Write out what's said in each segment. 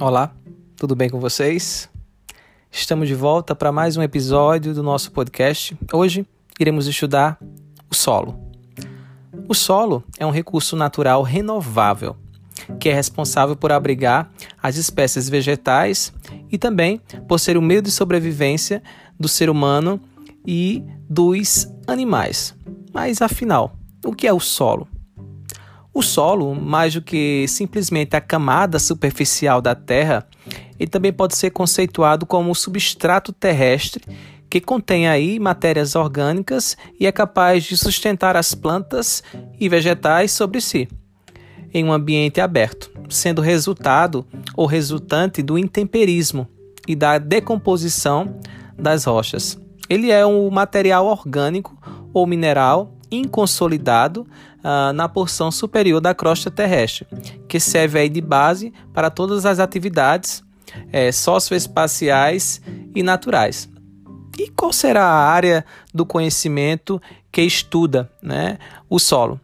Olá, tudo bem com vocês? Estamos de volta para mais um episódio do nosso podcast. Hoje iremos estudar o solo. O solo é um recurso natural renovável que é responsável por abrigar as espécies vegetais e também por ser o meio de sobrevivência do ser humano e dos animais. Mas afinal, o que é o solo? O solo, mais do que simplesmente a camada superficial da Terra, ele também pode ser conceituado como um substrato terrestre que contém aí matérias orgânicas e é capaz de sustentar as plantas e vegetais sobre si, em um ambiente aberto, sendo resultado ou resultante do intemperismo e da decomposição das rochas. Ele é um material orgânico ou mineral inconsolidado uh, na porção superior da crosta terrestre, que serve aí de base para todas as atividades é, socioespaciais e naturais. E qual será a área do conhecimento que estuda né, o solo?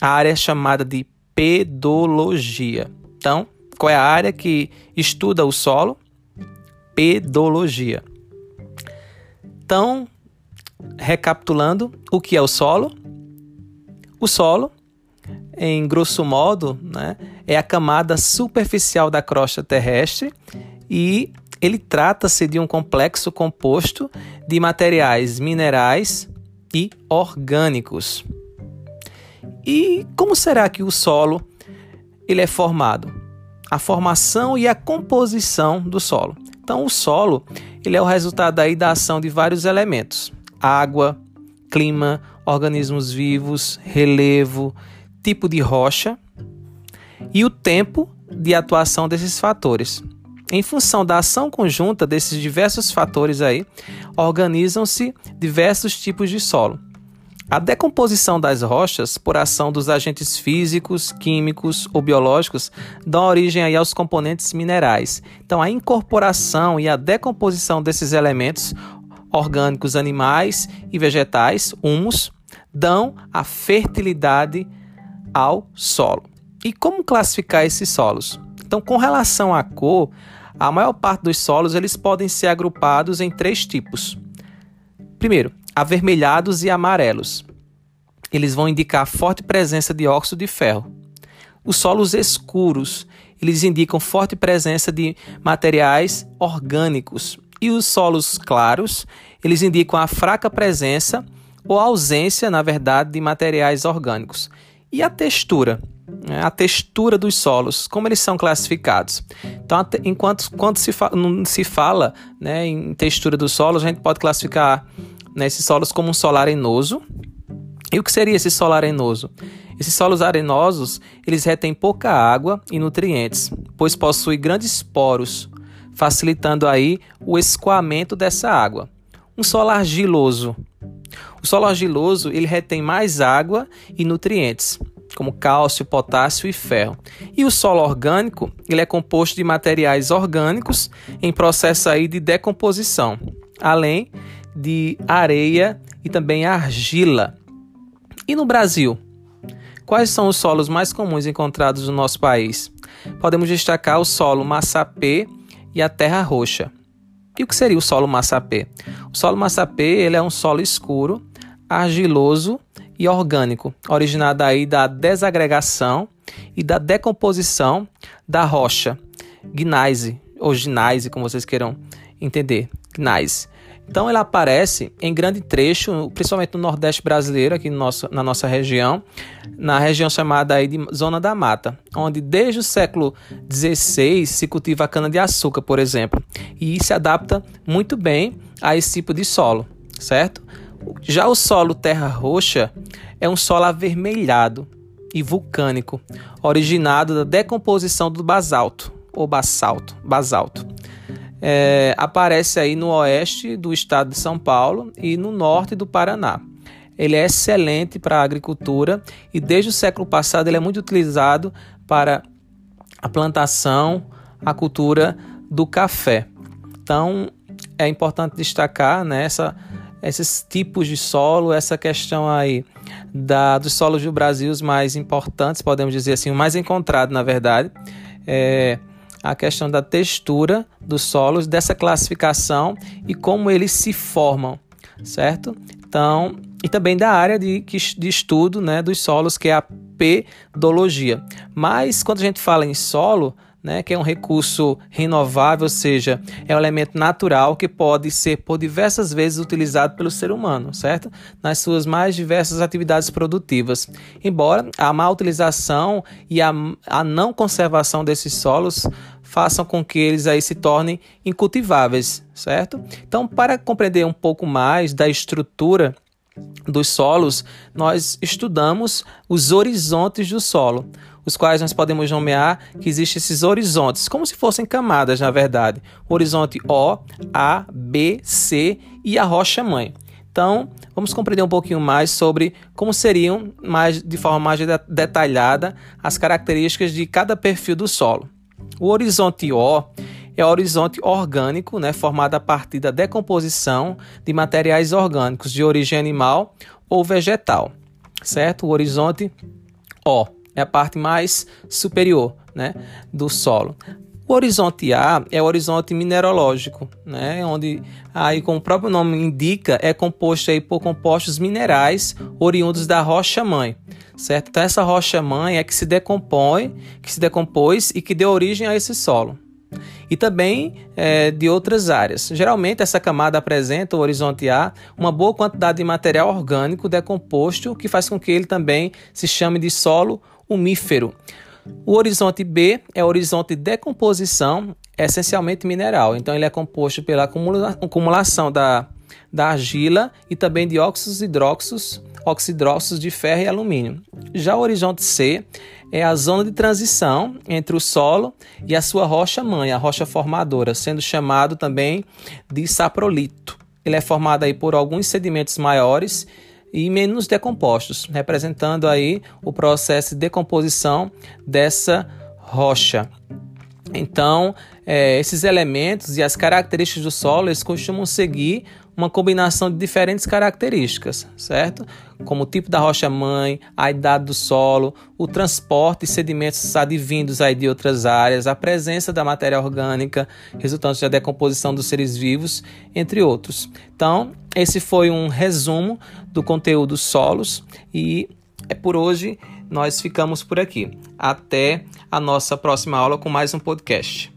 A área chamada de pedologia. Então, qual é a área que estuda o solo? Pedologia. Então, recapitulando, o que é o solo? O solo, em grosso modo, né, é a camada superficial da crosta terrestre e ele trata-se de um complexo composto de materiais minerais e orgânicos. E como será que o solo ele é formado? A formação e a composição do solo. Então, o solo ele é o resultado aí da ação de vários elementos: água, clima, organismos vivos, relevo, tipo de rocha e o tempo de atuação desses fatores. Em função da ação conjunta desses diversos fatores aí, organizam-se diversos tipos de solo. A decomposição das rochas por ação dos agentes físicos, químicos ou biológicos dão origem aí aos componentes minerais. Então, a incorporação e a decomposição desses elementos orgânicos animais e vegetais, humus, dão a fertilidade ao solo. E como classificar esses solos? Então, com relação à cor, a maior parte dos solos eles podem ser agrupados em três tipos. Primeiro, avermelhados e amarelos. Eles vão indicar forte presença de óxido de ferro. Os solos escuros, eles indicam forte presença de materiais orgânicos. E os solos claros, eles indicam a fraca presença ou ausência, na verdade, de materiais orgânicos. E a textura? Né? A textura dos solos, como eles são classificados? Então, enquanto quando se, fa se fala né, em textura dos solos, a gente pode classificar né, esses solos como um solo arenoso. E o que seria esse solo arenoso? Esses solos arenosos, eles retêm pouca água e nutrientes, pois possuem grandes poros, facilitando aí o escoamento dessa água. Um solo argiloso, o solo argiloso ele retém mais água e nutrientes, como cálcio, potássio e ferro. E o solo orgânico ele é composto de materiais orgânicos em processo aí de decomposição, além de areia e também argila. E no Brasil? Quais são os solos mais comuns encontrados no nosso país? Podemos destacar o solo massapê e a terra roxa. E o que seria o solo massapê? O solo massapê ele é um solo escuro argiloso e orgânico, originado aí da desagregação e da decomposição da rocha, gneiss, ou gneiss, como vocês queiram entender, gneiss. Então ela aparece em grande trecho, principalmente no Nordeste brasileiro, aqui no nosso, na nossa região, na região chamada aí de Zona da Mata, onde desde o século XVI se cultiva a cana-de-açúcar, por exemplo, e se adapta muito bem a esse tipo de solo, certo? Já o solo terra roxa é um solo avermelhado e vulcânico, originado da decomposição do basalto ou basalto, basalto. É, aparece aí no oeste do estado de São Paulo e no norte do Paraná. Ele é excelente para a agricultura e desde o século passado ele é muito utilizado para a plantação, a cultura do café. Então é importante destacar né, esses tipos de solo, essa questão aí da, dos solos do Brasil, os mais importantes, podemos dizer assim, o mais encontrado, na verdade, é a questão da textura dos solos, dessa classificação e como eles se formam, certo? Então, e também da área de, de estudo né, dos solos, que é a pedologia. Mas quando a gente fala em solo, né, que é um recurso renovável, ou seja, é um elemento natural que pode ser por diversas vezes utilizado pelo ser humano, certo? Nas suas mais diversas atividades produtivas. Embora a má utilização e a, a não conservação desses solos façam com que eles aí se tornem incultiváveis, certo? Então, para compreender um pouco mais da estrutura dos solos, nós estudamos os horizontes do solo os quais nós podemos nomear que existem esses horizontes, como se fossem camadas, na verdade. O horizonte O, A, B, C e a rocha-mãe. Então, vamos compreender um pouquinho mais sobre como seriam, mais, de forma mais detalhada, as características de cada perfil do solo. O horizonte O é o horizonte orgânico, né, formado a partir da decomposição de materiais orgânicos de origem animal ou vegetal, certo? O horizonte O é a parte mais superior né, do solo. O horizonte A é o horizonte mineralógico, né, onde, aí, como o próprio nome indica, é composto aí por compostos minerais oriundos da rocha-mãe. Certo? Então, essa rocha-mãe é que se decompõe, que se decompôs e que deu origem a esse solo e também é, de outras áreas. Geralmente, essa camada apresenta, o horizonte A, uma boa quantidade de material orgânico decomposto, que faz com que ele também se chame de solo umífero. O horizonte B é o horizonte de decomposição, essencialmente mineral. Então, ele é composto pela acumulação da, da argila e também de óxidos hidróxidos, oxidróxidos de ferro e alumínio. Já o horizonte C é a zona de transição entre o solo e a sua rocha-mãe, a rocha formadora, sendo chamado também de saprolito. Ele é formado aí por alguns sedimentos maiores e menos decompostos, representando aí o processo de decomposição dessa rocha. Então, é, esses elementos e as características do solo eles costumam seguir uma combinação de diferentes características, certo? Como o tipo da rocha-mãe, a idade do solo, o transporte de sedimentos advindos aí de outras áreas, a presença da matéria orgânica resultante da decomposição dos seres vivos, entre outros. Então, esse foi um resumo do conteúdo solos e é por hoje nós ficamos por aqui. Até a nossa próxima aula com mais um podcast.